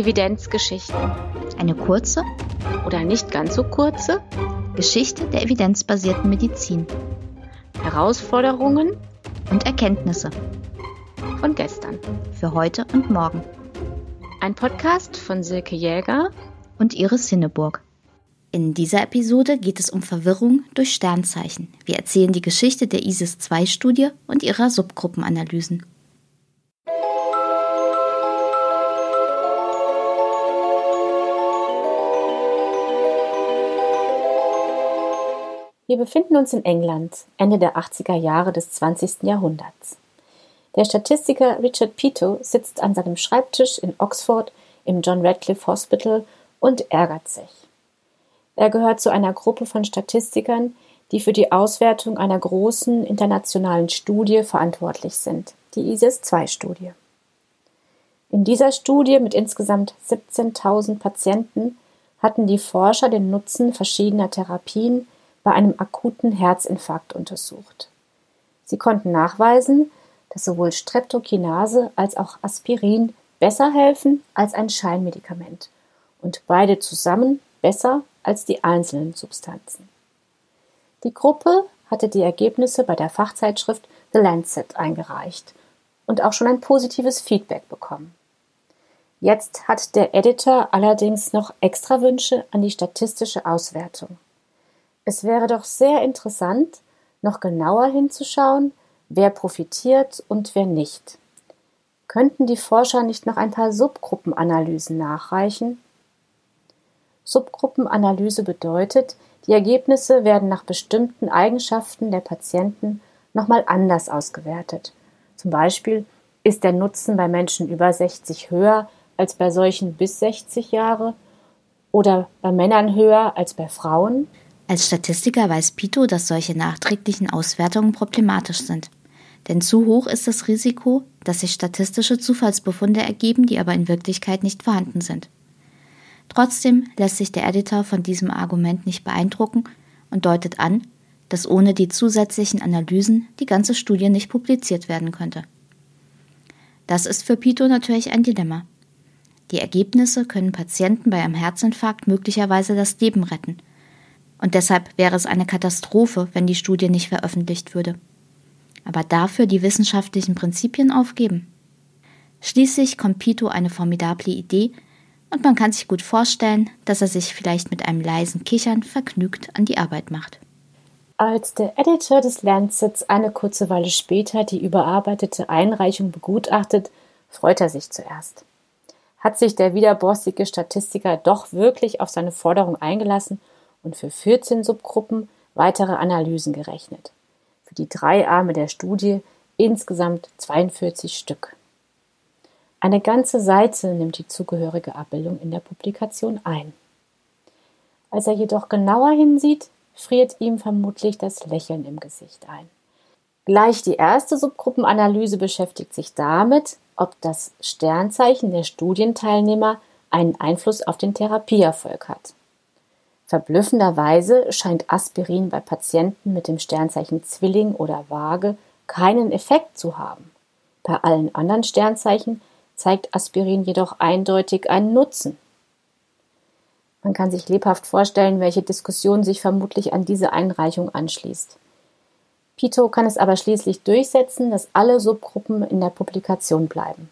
Evidenzgeschichten. Eine kurze oder nicht ganz so kurze Geschichte der evidenzbasierten Medizin. Herausforderungen und Erkenntnisse von gestern. Für heute und morgen. Ein Podcast von Silke Jäger und Iris Hinneburg. In dieser Episode geht es um Verwirrung durch Sternzeichen. Wir erzählen die Geschichte der ISIS-2-Studie und ihrer Subgruppenanalysen. Wir befinden uns in England, Ende der 80er Jahre des 20. Jahrhunderts. Der Statistiker Richard Pito sitzt an seinem Schreibtisch in Oxford im John Radcliffe Hospital und ärgert sich. Er gehört zu einer Gruppe von Statistikern, die für die Auswertung einer großen internationalen Studie verantwortlich sind, die ISIS-2-Studie. In dieser Studie mit insgesamt 17.000 Patienten hatten die Forscher den Nutzen verschiedener Therapien bei einem akuten Herzinfarkt untersucht. Sie konnten nachweisen, dass sowohl Streptokinase als auch Aspirin besser helfen als ein Scheinmedikament und beide zusammen besser als die einzelnen Substanzen. Die Gruppe hatte die Ergebnisse bei der Fachzeitschrift The Lancet eingereicht und auch schon ein positives Feedback bekommen. Jetzt hat der Editor allerdings noch extra Wünsche an die statistische Auswertung. Es wäre doch sehr interessant, noch genauer hinzuschauen, wer profitiert und wer nicht. Könnten die Forscher nicht noch ein paar Subgruppenanalysen nachreichen? Subgruppenanalyse bedeutet, die Ergebnisse werden nach bestimmten Eigenschaften der Patienten nochmal anders ausgewertet. Zum Beispiel ist der Nutzen bei Menschen über 60 höher als bei solchen bis 60 Jahre oder bei Männern höher als bei Frauen? Als Statistiker weiß Pito, dass solche nachträglichen Auswertungen problematisch sind. Denn zu hoch ist das Risiko, dass sich statistische Zufallsbefunde ergeben, die aber in Wirklichkeit nicht vorhanden sind. Trotzdem lässt sich der Editor von diesem Argument nicht beeindrucken und deutet an, dass ohne die zusätzlichen Analysen die ganze Studie nicht publiziert werden könnte. Das ist für Pito natürlich ein Dilemma. Die Ergebnisse können Patienten bei einem Herzinfarkt möglicherweise das Leben retten – und deshalb wäre es eine Katastrophe, wenn die Studie nicht veröffentlicht würde. Aber dafür die wissenschaftlichen Prinzipien aufgeben. Schließlich kommt Pito eine formidable Idee und man kann sich gut vorstellen, dass er sich vielleicht mit einem leisen Kichern vergnügt an die Arbeit macht. Als der Editor des Lancets eine kurze Weile später die überarbeitete Einreichung begutachtet, freut er sich zuerst. Hat sich der widerborstige Statistiker doch wirklich auf seine Forderung eingelassen und für 14 Subgruppen weitere Analysen gerechnet. Für die drei Arme der Studie insgesamt 42 Stück. Eine ganze Seite nimmt die zugehörige Abbildung in der Publikation ein. Als er jedoch genauer hinsieht, friert ihm vermutlich das Lächeln im Gesicht ein. Gleich die erste Subgruppenanalyse beschäftigt sich damit, ob das Sternzeichen der Studienteilnehmer einen Einfluss auf den Therapieerfolg hat. Verblüffenderweise scheint Aspirin bei Patienten mit dem Sternzeichen Zwilling oder Waage keinen Effekt zu haben. Bei allen anderen Sternzeichen zeigt Aspirin jedoch eindeutig einen Nutzen. Man kann sich lebhaft vorstellen, welche Diskussion sich vermutlich an diese Einreichung anschließt. Pito kann es aber schließlich durchsetzen, dass alle Subgruppen in der Publikation bleiben.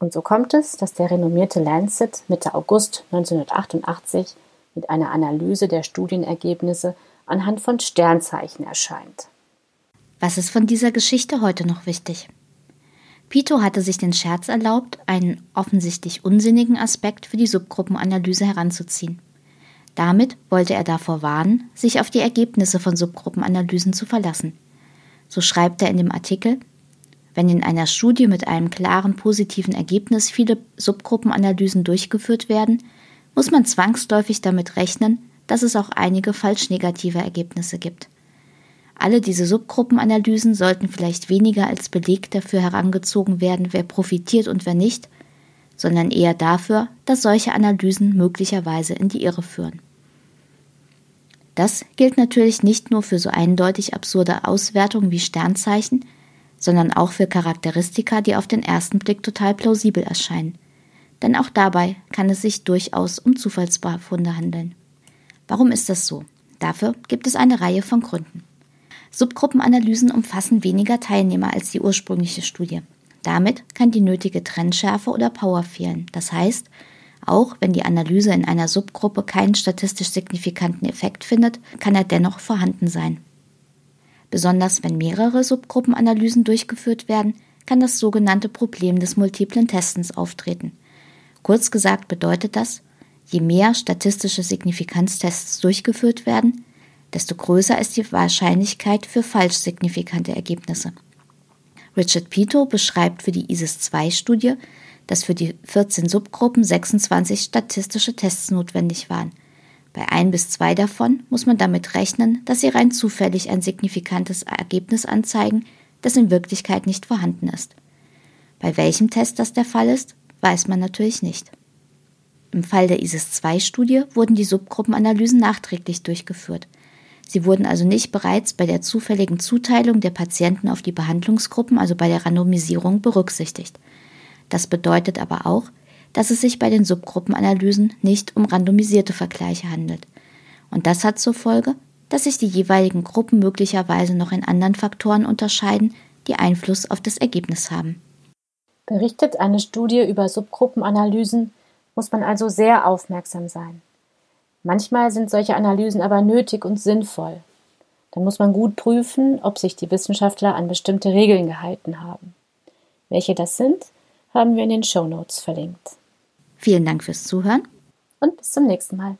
Und so kommt es, dass der renommierte Lancet Mitte August 1988 mit einer Analyse der Studienergebnisse anhand von Sternzeichen erscheint. Was ist von dieser Geschichte heute noch wichtig? Pito hatte sich den Scherz erlaubt, einen offensichtlich unsinnigen Aspekt für die Subgruppenanalyse heranzuziehen. Damit wollte er davor warnen, sich auf die Ergebnisse von Subgruppenanalysen zu verlassen. So schreibt er in dem Artikel, wenn in einer Studie mit einem klaren positiven Ergebnis viele Subgruppenanalysen durchgeführt werden, muss man zwangsläufig damit rechnen, dass es auch einige falsch negative Ergebnisse gibt. Alle diese Subgruppenanalysen sollten vielleicht weniger als Beleg dafür herangezogen werden, wer profitiert und wer nicht, sondern eher dafür, dass solche Analysen möglicherweise in die Irre führen. Das gilt natürlich nicht nur für so eindeutig absurde Auswertungen wie Sternzeichen, sondern auch für Charakteristika, die auf den ersten Blick total plausibel erscheinen denn auch dabei kann es sich durchaus um Zufallsbefunde handeln. Warum ist das so? Dafür gibt es eine Reihe von Gründen. Subgruppenanalysen umfassen weniger Teilnehmer als die ursprüngliche Studie. Damit kann die nötige Trennschärfe oder Power fehlen. Das heißt, auch wenn die Analyse in einer Subgruppe keinen statistisch signifikanten Effekt findet, kann er dennoch vorhanden sein. Besonders wenn mehrere Subgruppenanalysen durchgeführt werden, kann das sogenannte Problem des multiplen Testens auftreten. Kurz gesagt bedeutet das, je mehr statistische Signifikanztests durchgeführt werden, desto größer ist die Wahrscheinlichkeit für falsch signifikante Ergebnisse. Richard Pito beschreibt für die ISIS-2-Studie, dass für die 14 Subgruppen 26 statistische Tests notwendig waren. Bei ein bis zwei davon muss man damit rechnen, dass sie rein zufällig ein signifikantes Ergebnis anzeigen, das in Wirklichkeit nicht vorhanden ist. Bei welchem Test das der Fall ist, weiß man natürlich nicht. Im Fall der ISIS-2-Studie wurden die Subgruppenanalysen nachträglich durchgeführt. Sie wurden also nicht bereits bei der zufälligen Zuteilung der Patienten auf die Behandlungsgruppen, also bei der Randomisierung, berücksichtigt. Das bedeutet aber auch, dass es sich bei den Subgruppenanalysen nicht um randomisierte Vergleiche handelt. Und das hat zur Folge, dass sich die jeweiligen Gruppen möglicherweise noch in anderen Faktoren unterscheiden, die Einfluss auf das Ergebnis haben. Berichtet eine Studie über Subgruppenanalysen, muss man also sehr aufmerksam sein. Manchmal sind solche Analysen aber nötig und sinnvoll. Dann muss man gut prüfen, ob sich die Wissenschaftler an bestimmte Regeln gehalten haben. Welche das sind, haben wir in den Show Notes verlinkt. Vielen Dank fürs Zuhören und bis zum nächsten Mal.